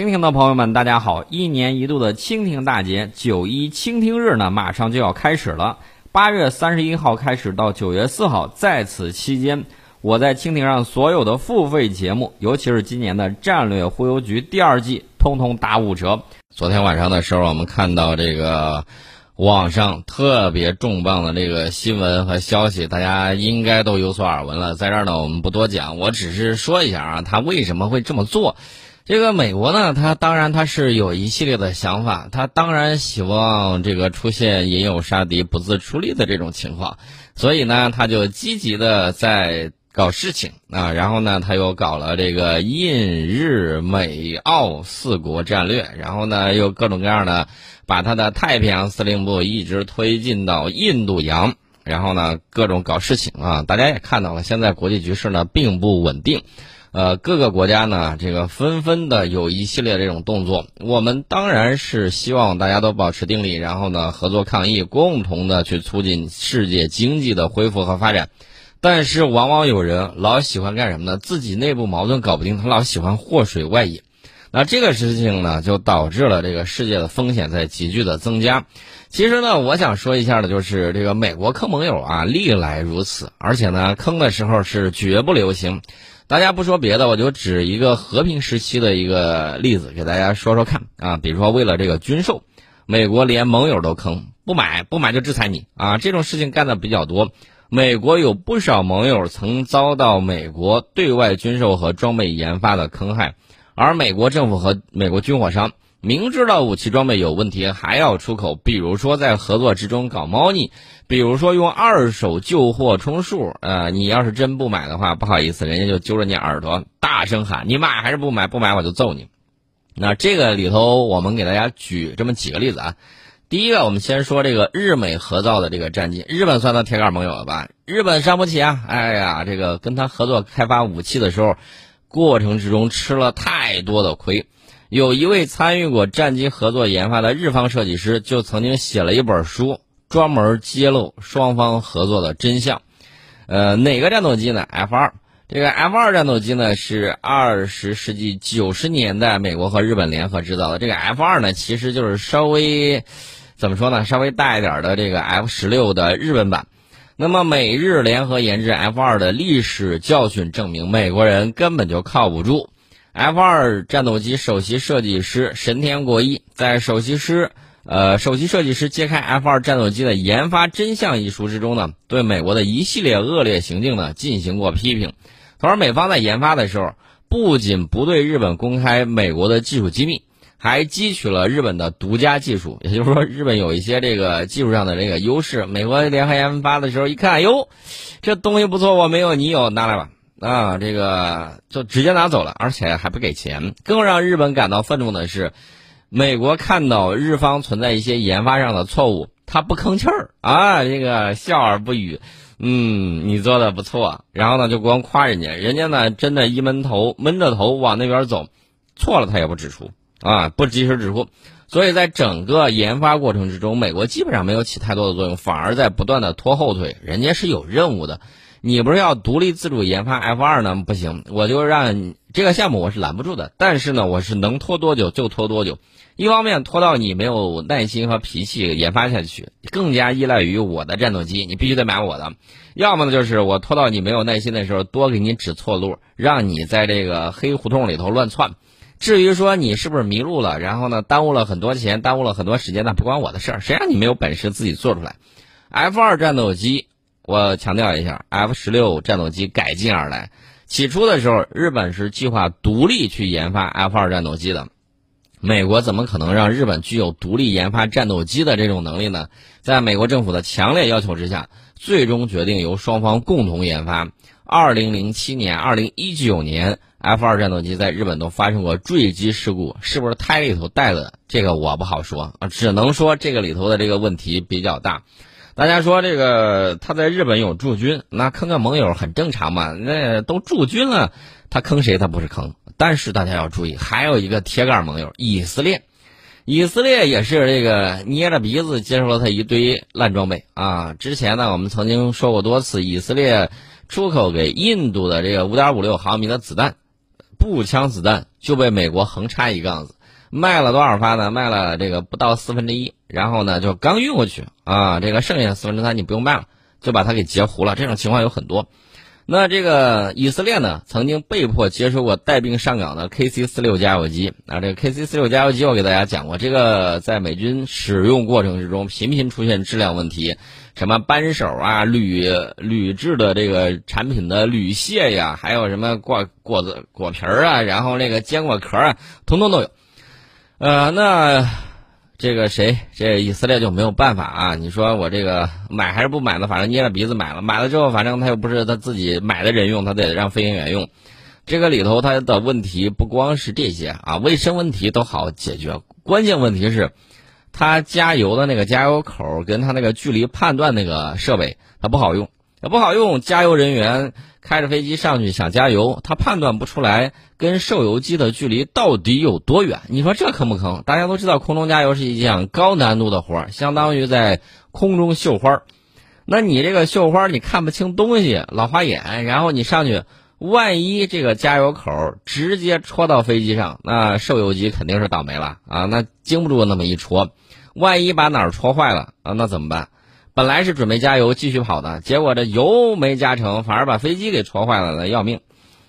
蜻蜓的朋友们，大家好！一年一度的蜻蜓大节九一蜻蜓日呢，马上就要开始了。八月三十一号开始到九月四号，在此期间，我在蜻蜓上所有的付费节目，尤其是今年的战略忽悠局第二季，通通打五折。昨天晚上的时候，我们看到这个网上特别重磅的这个新闻和消息，大家应该都有所耳闻了。在这儿呢，我们不多讲，我只是说一下啊，他为什么会这么做。这个美国呢，他当然他是有一系列的想法，他当然希望这个出现引诱杀敌不自出力的这种情况，所以呢，他就积极的在搞事情啊，然后呢，他又搞了这个印日美澳四国战略，然后呢，又各种各样的把他的太平洋司令部一直推进到印度洋，然后呢，各种搞事情啊，大家也看到了，现在国际局势呢并不稳定。呃，各个国家呢，这个纷纷的有一系列这种动作。我们当然是希望大家都保持定力，然后呢，合作抗疫，共同的去促进世界经济的恢复和发展。但是，往往有人老喜欢干什么呢？自己内部矛盾搞不定，他老喜欢祸水外引。那这个事情呢，就导致了这个世界的风险在急剧的增加。其实呢，我想说一下的，就是这个美国坑盟友啊，历来如此，而且呢，坑的时候是绝不留情。大家不说别的，我就指一个和平时期的一个例子给大家说说看啊。比如说，为了这个军售，美国连盟友都坑，不买不买就制裁你啊。这种事情干的比较多，美国有不少盟友曾遭到美国对外军售和装备研发的坑害，而美国政府和美国军火商。明知道武器装备有问题还要出口，比如说在合作之中搞猫腻，比如说用二手旧货充数，呃，你要是真不买的话，不好意思，人家就揪着你耳朵大声喊：“你买还是不买？不买我就揍你。”那这个里头，我们给大家举这么几个例子啊。第一个，我们先说这个日美合造的这个战机，日本算他铁杆盟友了吧？日本伤不起啊！哎呀，这个跟他合作开发武器的时候，过程之中吃了太多的亏。有一位参与过战机合作研发的日方设计师，就曾经写了一本书，专门揭露双方合作的真相。呃，哪个战斗机呢？F 二。这个 F 二战斗机呢，是二十世纪九十年代美国和日本联合制造的。这个 F 二呢，其实就是稍微怎么说呢？稍微大一点的这个 F 十六的日本版。那么美日联合研制 F 二的历史教训证明，美国人根本就靠不住。F 二战斗机首席设计师神田国一在首席师呃首席设计师揭开 F 二战斗机的研发真相一书之中呢，对美国的一系列恶劣行径呢进行过批评。同时，美方在研发的时候，不仅不对日本公开美国的技术机密，还汲取了日本的独家技术。也就是说，日本有一些这个技术上的这个优势，美国联合研发的时候一看，哟，这东西不错，我没有，你有，拿来吧。啊，这个就直接拿走了，而且还不给钱。更让日本感到愤怒的是，美国看到日方存在一些研发上的错误，他不吭气儿啊，这个笑而不语。嗯，你做的不错，然后呢就光夸人家，人家呢真的一闷头闷着头往那边走，错了他也不指出啊，不及时指出。所以在整个研发过程之中，美国基本上没有起太多的作用，反而在不断的拖后腿。人家是有任务的。你不是要独立自主研发 F 二呢？不行，我就让这个项目我是拦不住的。但是呢，我是能拖多久就拖多久。一方面拖到你没有耐心和脾气研发下去，更加依赖于我的战斗机，你必须得买我的；要么呢，就是我拖到你没有耐心的时候，多给你指错路，让你在这个黑胡同里头乱窜。至于说你是不是迷路了，然后呢耽误了很多钱，耽误了很多时间，那不关我的事儿。谁让你没有本事自己做出来？F 二战斗机。我强调一下，F 十六战斗机改进而来。起初的时候，日本是计划独立去研发 F 二战斗机的。美国怎么可能让日本具有独立研发战斗机的这种能力呢？在美国政府的强烈要求之下，最终决定由双方共同研发。二零零七年、二零一九年，F 二战斗机在日本都发生过坠机事故，是不是胎里头带的？这个我不好说啊，只能说这个里头的这个问题比较大。大家说这个他在日本有驻军，那坑个盟友很正常嘛？那都驻军了，他坑谁他不是坑？但是大家要注意，还有一个铁杆盟友以色列，以色列也是这个捏着鼻子接受了他一堆烂装备啊！之前呢，我们曾经说过多次，以色列出口给印度的这个五点五六毫米的子弹，步枪子弹就被美国横插一杠子，卖了多少发呢？卖了这个不到四分之一，然后呢就刚运过去啊，这个剩下四分之三你不用卖了，就把它给截胡了。这种情况有很多。那这个以色列呢，曾经被迫接收过带病上岗的 KC 四六加油机啊。这个 KC 四六加油机我给大家讲过，这个在美军使用过程之中频频出现质量问题，什么扳手啊、铝铝制的这个产品的铝屑呀，还有什么果果子果皮儿啊，然后那个坚果壳啊，通通都有。呃，那。这个谁？这以色列就没有办法啊！你说我这个买还是不买呢？反正捏着鼻子买了，买了之后，反正他又不是他自己买的人用，他得让飞行员用。这个里头他的问题不光是这些啊，卫生问题都好解决，关键问题是，他加油的那个加油口跟他那个距离判断那个设备，它不好用，也不好用，加油人员。开着飞机上去想加油，他判断不出来跟受油机的距离到底有多远。你说这坑不坑？大家都知道空中加油是一项高难度的活儿，相当于在空中绣花儿。那你这个绣花儿你看不清东西，老花眼，然后你上去，万一这个加油口直接戳到飞机上，那受油机肯定是倒霉了啊！那经不住那么一戳，万一把哪儿戳坏了啊，那怎么办？本来是准备加油继续跑的，结果这油没加成，反而把飞机给戳坏了，那要命。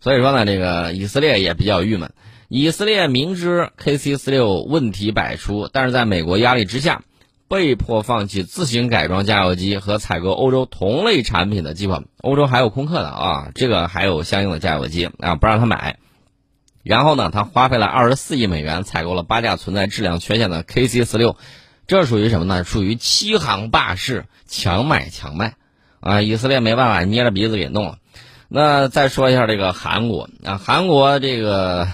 所以说呢，这个以色列也比较郁闷。以色列明知 KC 四六问题百出，但是在美国压力之下，被迫放弃自行改装加油机和采购欧洲同类产品的计划。欧洲还有空客的啊，这个还有相应的加油机啊，不让他买。然后呢，他花费了二十四亿美元采购了八架存在质量缺陷的 KC 四六。这属于什么呢？属于欺行霸市，强买强卖，啊！以色列没办法，捏着鼻子给弄了。那再说一下这个韩国啊，韩国这个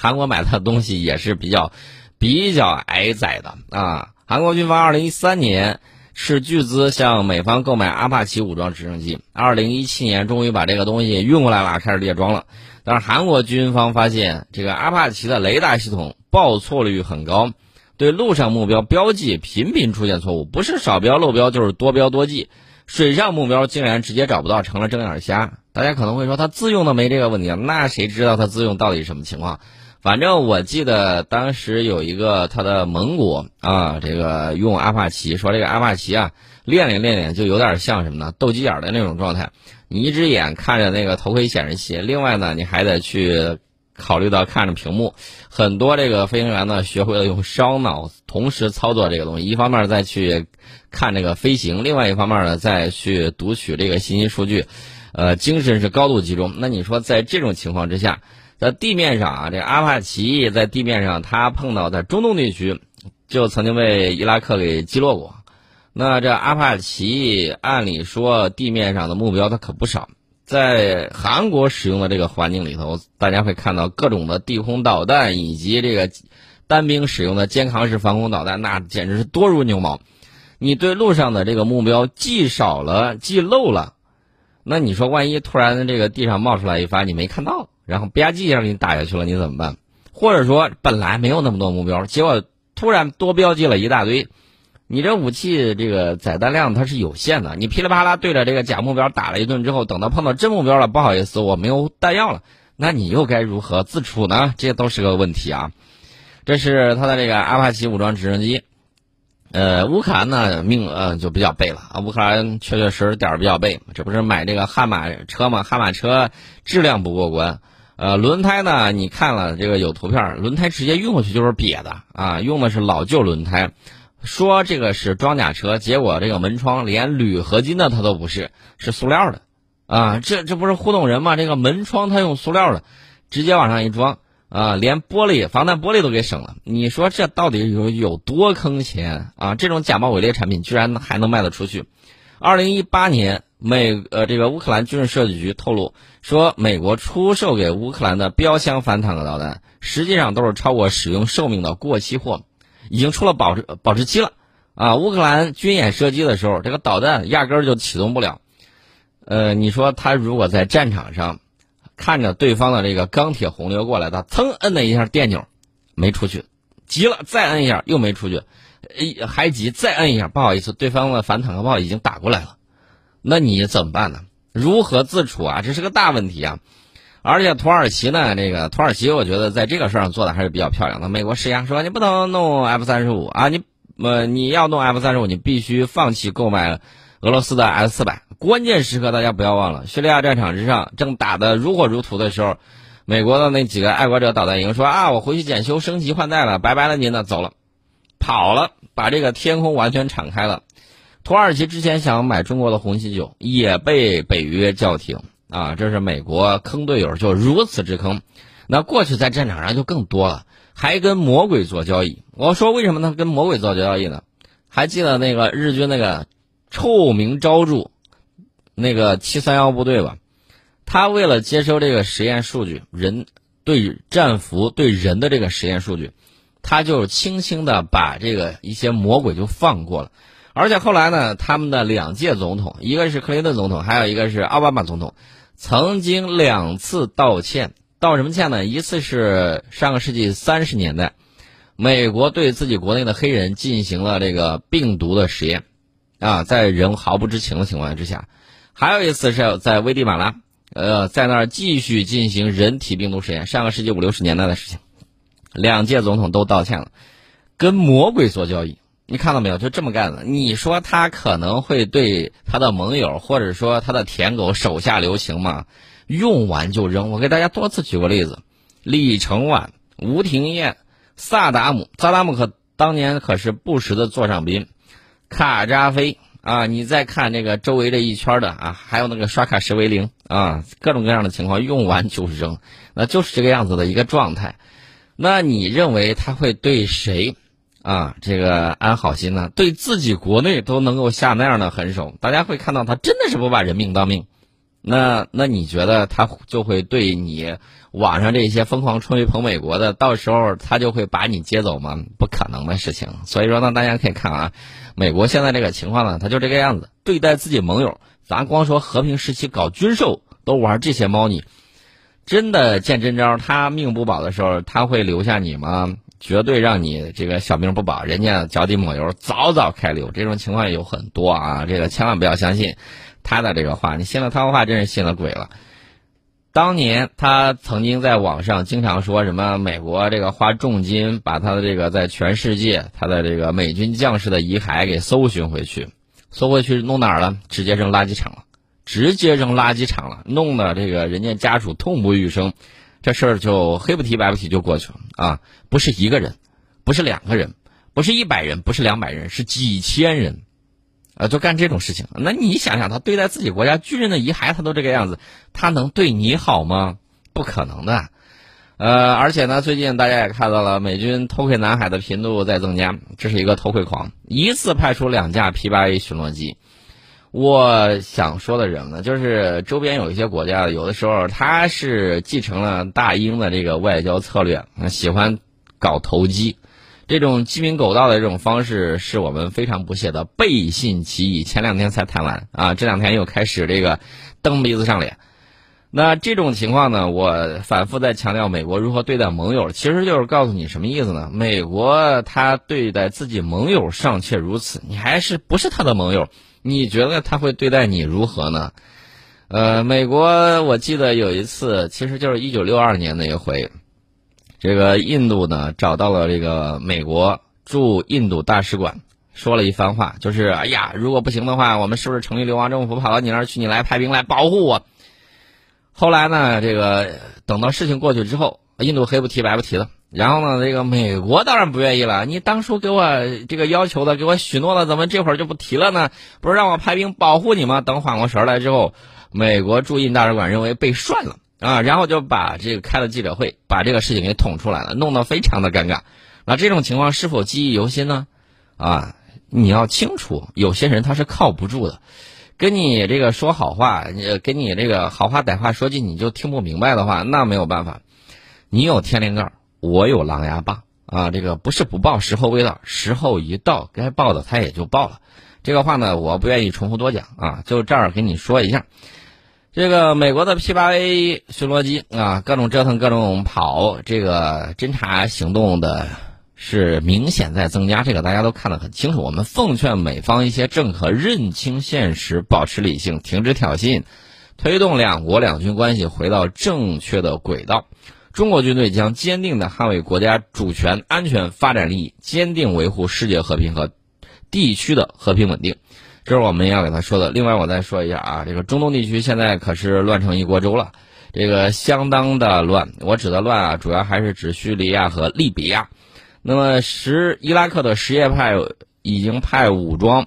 韩国买的东西也是比较比较挨宰的啊。韩国军方二零一三年斥巨资向美方购买阿帕奇武装直升机，二零一七年终于把这个东西运过来了，开始列装了。但是韩国军方发现，这个阿帕奇的雷达系统报错率很高。对陆上目标标记频频出现错误，不是少标漏标就是多标多记，水上目标竟然直接找不到，成了睁眼瞎。大家可能会说他自用的没这个问题，那谁知道他自用到底什么情况？反正我记得当时有一个他的盟国啊，这个用阿帕奇，说这个阿帕奇啊练练练练就有点像什么呢？斗鸡眼的那种状态，你一只眼看着那个头盔显示器，另外呢你还得去。考虑到看着屏幕，很多这个飞行员呢学会了用烧脑同时操作这个东西，一方面再去看这个飞行，另外一方面呢再去读取这个信息数据，呃，精神是高度集中。那你说在这种情况之下，在地面上啊，这阿帕奇在地面上，他碰到在中东地区就曾经被伊拉克给击落过。那这阿帕奇按理说地面上的目标它可不少。在韩国使用的这个环境里头，大家会看到各种的地空导弹以及这个单兵使用的肩扛式防空导弹，那简直是多如牛毛。你对路上的这个目标记少了、记漏了，那你说万一突然这个地上冒出来一发你没看到，然后吧唧一下给你打下去了，你怎么办？或者说本来没有那么多目标，结果突然多标记了一大堆。你这武器这个载弹量它是有限的，你噼里啪啦对着这个假目标打了一顿之后，等到碰到真目标了，不好意思，我没有弹药了，那你又该如何自处呢？这都是个问题啊。这是他的这个阿帕奇武装直升机，呃，乌克兰呢命呃就比较背了啊，乌克兰确确实实点儿比较背，这不是买这个悍马车吗？悍马车质量不过关，呃，轮胎呢你看了这个有图片，轮胎直接运过去就是瘪的啊，用的是老旧轮胎。说这个是装甲车，结果这个门窗连铝合金的它都不是，是塑料的，啊，这这不是糊弄人吗？这个门窗它用塑料的，直接往上一装，啊，连玻璃防弹玻璃都给省了。你说这到底有有多坑钱啊？这种假冒伪劣产品居然还能卖得出去？二零一八年，美呃这个乌克兰军事设计局透露说，美国出售给乌克兰的标枪反坦克导弹，实际上都是超过使用寿命的过期货。已经出了保质保质期了，啊！乌克兰军演射击的时候，这个导弹压根儿就启动不了。呃，你说他如果在战场上看着对方的这个钢铁洪流过来，他噌摁了一下电钮，没出去，急了再摁一下又没出去，还急再摁一下，不好意思，对方的反坦克炮已经打过来了，那你怎么办呢？如何自处啊？这是个大问题啊！而且土耳其呢，这个土耳其我觉得在这个事儿上做的还是比较漂亮的。美国施压说你不能弄 F 三十五啊，你呃你要弄 F 三十五，你必须放弃购买俄罗斯的 S 四百。关键时刻大家不要忘了，叙利亚战场之上正打得如火如荼的时候，美国的那几个爱国者导弹营说啊，我回去检修升级换代了，拜拜了您呢，走了，跑了，把这个天空完全敞开了。土耳其之前想买中国的红旗九，也被北约叫停。啊，这是美国坑队友就如此之坑，那过去在战场上就更多了，还跟魔鬼做交易。我说为什么呢？跟魔鬼做交易呢？还记得那个日军那个臭名昭著那个七三幺部队吧？他为了接收这个实验数据，人对战俘对人的这个实验数据，他就轻轻的把这个一些魔鬼就放过了。而且后来呢，他们的两届总统，一个是克林顿总统，还有一个是奥巴马总统。曾经两次道歉，道什么歉呢？一次是上个世纪三十年代，美国对自己国内的黑人进行了这个病毒的实验，啊，在人毫不知情的情况之下；还有一次是在危地马拉，呃，在那儿继续进行人体病毒实验，上个世纪五六十年代的事情。两届总统都道歉了，跟魔鬼做交易。你看到没有？就这么干的。你说他可能会对他的盟友或者说他的舔狗手下留情吗？用完就扔。我给大家多次举过例子：李承晚、吴廷艳、萨达姆。萨达姆可当年可是布什的座上宾，卡扎菲啊！你再看那个周围这一圈的啊，还有那个刷卡什为零啊，各种各样的情况，用完就扔，那就是这个样子的一个状态。那你认为他会对谁？啊，这个安好心呢，对自己国内都能够下那样的狠手，大家会看到他真的是不把人命当命。那那你觉得他就会对你网上这些疯狂吹捧美国的，到时候他就会把你接走吗？不可能的事情。所以说呢，大家可以看啊，美国现在这个情况呢，他就这个样子，对待自己盟友，咱光说和平时期搞军售都玩这些猫腻，真的见真招，他命不保的时候，他会留下你吗？绝对让你这个小命不保，人家脚底抹油，早早开溜。这种情况有很多啊，这个千万不要相信他的这个话。你信了他的话，真是信了鬼了。当年他曾经在网上经常说什么，美国这个花重金把他的这个在全世界他的这个美军将士的遗骸给搜寻回去，搜回去弄哪儿了？直接扔垃圾场了，直接扔垃圾场了，弄得这个人家家属痛不欲生。这事儿就黑不提白不提就过去了啊！不是一个人，不是两个人，不是一百人，不是两百人，是几千人，啊，就干这种事情。那你想想，他对待自己国家军人的遗骸，他都这个样子，他能对你好吗？不可能的。呃，而且呢，最近大家也看到了，美军偷窥南海的频度在增加，这是一个偷窥狂，一次派出两架 P 八 A 巡逻机。我想说的人呢，就是周边有一些国家，有的时候他是继承了大英的这个外交策略，喜欢搞投机，这种鸡鸣狗盗的这种方式是我们非常不屑的，背信弃义。前两天才谈完啊，这两天又开始这个蹬鼻子上脸。那这种情况呢，我反复在强调美国如何对待盟友，其实就是告诉你什么意思呢？美国他对待自己盟友尚且如此，你还是不是他的盟友？你觉得他会对待你如何呢？呃，美国我记得有一次，其实就是一九六二年那一回，这个印度呢找到了这个美国驻印度大使馆，说了一番话，就是哎呀，如果不行的话，我们是不是成立流亡政府跑到你那儿去？你来派兵来保护我？后来呢，这个等到事情过去之后，印度黑不提白不提的。然后呢，这个美国当然不愿意了。你当初给我这个要求的，给我许诺的，怎么这会儿就不提了呢？不是让我派兵保护你吗？等缓过神来之后，美国驻印大使馆认为被涮了啊，然后就把这个开了记者会，把这个事情给捅出来了，弄得非常的尴尬。那这种情况是否记忆犹新呢？啊，你要清楚，有些人他是靠不住的，跟你这个说好话，你跟你这个好话歹话说尽，你就听不明白的话，那没有办法。你有天灵盖。我有狼牙棒啊！这个不是不报，时候未到，时候一到，该报的他也就报了。这个话呢，我不愿意重复多讲啊，就这儿跟你说一下。这个美国的 P 八 A 巡逻机啊，各种折腾，各种跑，这个侦察行动的是明显在增加，这个大家都看得很清楚。我们奉劝美方一些政客认清现实，保持理性，停止挑衅。推动两国两军关系回到正确的轨道。中国军队将坚定地捍卫国家主权、安全、发展利益，坚定维护世界和平和地区的和平稳定。这是我们要给他说的。另外，我再说一下啊，这个中东地区现在可是乱成一锅粥了，这个相当的乱。我指的乱啊，主要还是指叙利亚和利比亚。那么，什伊拉克的什叶派已经派武装，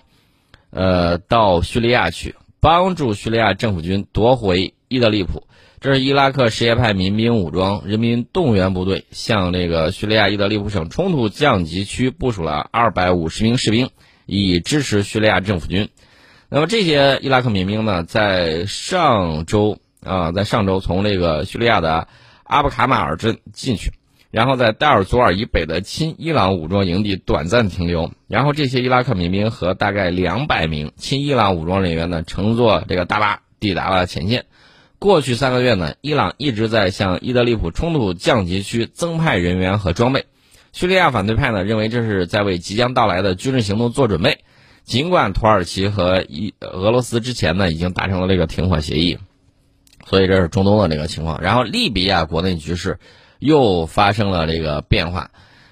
呃，到叙利亚去帮助叙利亚政府军夺回伊德利卜。这是伊拉克什叶派民兵武装人民动员部队向这个叙利亚伊德利卜省冲突降级区部署了二百五十名士兵。以支持叙利亚政府军。那么这些伊拉克民兵呢，在上周啊，在上周从这个叙利亚的阿布卡马尔镇进去，然后在代尔祖尔以北的亲伊朗武装营地短暂停留。然后这些伊拉克民兵和大概两百名亲伊朗武装人员呢，乘坐这个大巴抵达了前线。过去三个月呢，伊朗一直在向伊德利卜冲突降级区增派人员和装备。叙利亚反对派呢认为这是在为即将到来的军事行动做准备，尽管土耳其和伊俄罗斯之前呢已经达成了这个停火协议，所以这是中东的这个情况。然后利比亚国内局势又发生了这个变化，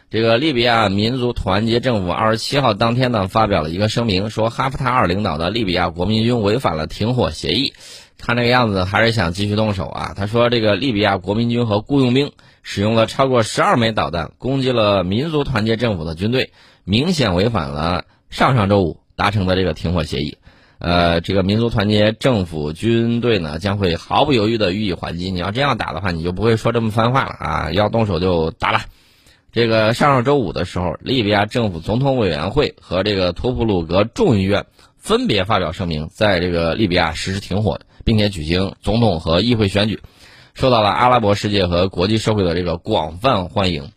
这个利比亚民族团结政府二十七号当天呢发表了一个声明，说哈夫塔尔领导的利比亚国民军违反了停火协议，看这个样子还是想继续动手啊。他说这个利比亚国民军和雇佣兵。使用了超过十二枚导弹攻击了民族团结政府的军队，明显违反了上上周五达成的这个停火协议。呃，这个民族团结政府军队呢将会毫不犹豫地予以还击。你要这样打的话，你就不会说这么番话了啊！要动手就打了。这个上上周五的时候，利比亚政府总统委员会和这个托普鲁格众议院分别发表声明，在这个利比亚实施停火，并且举行总统和议会选举。受到了阿拉伯世界和国际社会的这个广泛欢迎，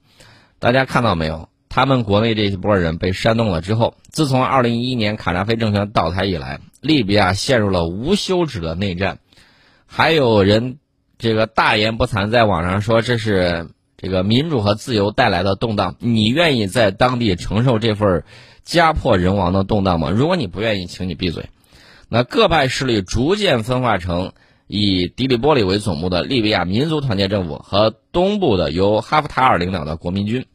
大家看到没有？他们国内这一波人被煽动了之后，自从2011年卡扎菲政权倒台以来，利比亚陷入了无休止的内战。还有人这个大言不惭，在网上说这是这个民主和自由带来的动荡。你愿意在当地承受这份家破人亡的动荡吗？如果你不愿意，请你闭嘴。那各派势力逐渐分化成。以迪里波里为总部的利比亚民族团结政府和东部的由哈夫塔尔领导的国民军，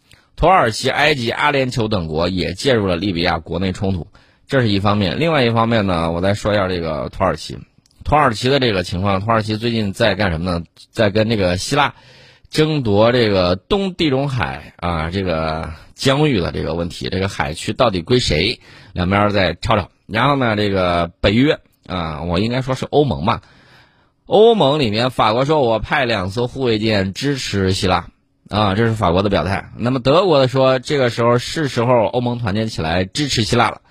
土耳其、埃及、阿联酋等国也介入了利比亚国内冲突，这是一方面。另外一方面呢，我再说一下这个土耳其，土耳其的这个情况，土耳其最近在干什么呢？在跟这个希腊争夺这个东地中海啊这个疆域的这个问题，这个海区到底归谁？两边在吵吵。然后呢，这个北约啊，我应该说是欧盟吧。欧盟里面，法国说：“我派两艘护卫舰支持希腊，啊，这是法国的表态。”那么德国的说：“这个时候是时候欧盟团结起来支持希腊了，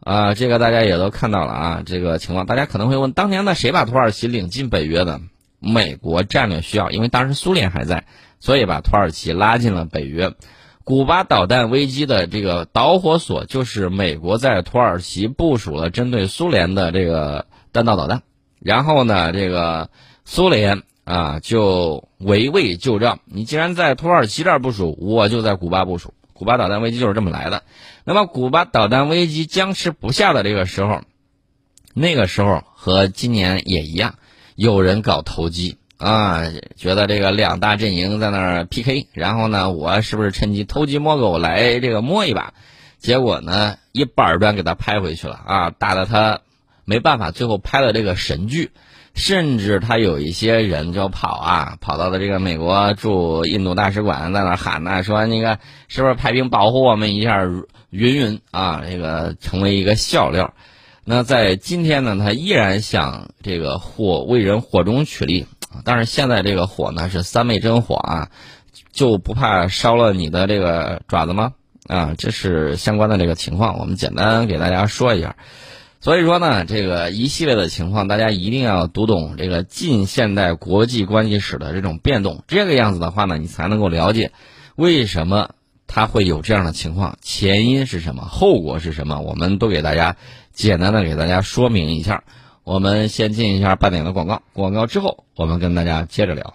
啊，这个大家也都看到了啊，这个情况。大家可能会问：当年呢，谁把土耳其领进北约的？美国战略需要，因为当时苏联还在，所以把土耳其拉进了北约。古巴导弹危机的这个导火索就是美国在土耳其部署了针对苏联的这个弹道导弹。”然后呢，这个苏联啊就围魏救赵。你既然在土耳其这儿部署，我就在古巴部署。古巴导弹危机就是这么来的。那么，古巴导弹危机僵持不下的这个时候，那个时候和今年也一样，有人搞投机啊，觉得这个两大阵营在那儿 PK，然后呢，我是不是趁机偷鸡摸狗来这个摸一把？结果呢，一板砖给他拍回去了啊，打得他。没办法，最后拍了这个神剧，甚至他有一些人就跑啊，跑到了这个美国驻印度大使馆，在那喊呢，说那个是不是派兵保护我们一下，云云啊，这个成为一个笑料。那在今天呢，他依然想这个火为人火中取栗，但是现在这个火呢是三昧真火啊，就不怕烧了你的这个爪子吗？啊，这是相关的这个情况，我们简单给大家说一下。所以说呢，这个一系列的情况，大家一定要读懂这个近现代国际关系史的这种变动。这个样子的话呢，你才能够了解为什么它会有这样的情况，前因是什么，后果是什么。我们都给大家简单的给大家说明一下。我们先进一下半点的广告，广告之后我们跟大家接着聊。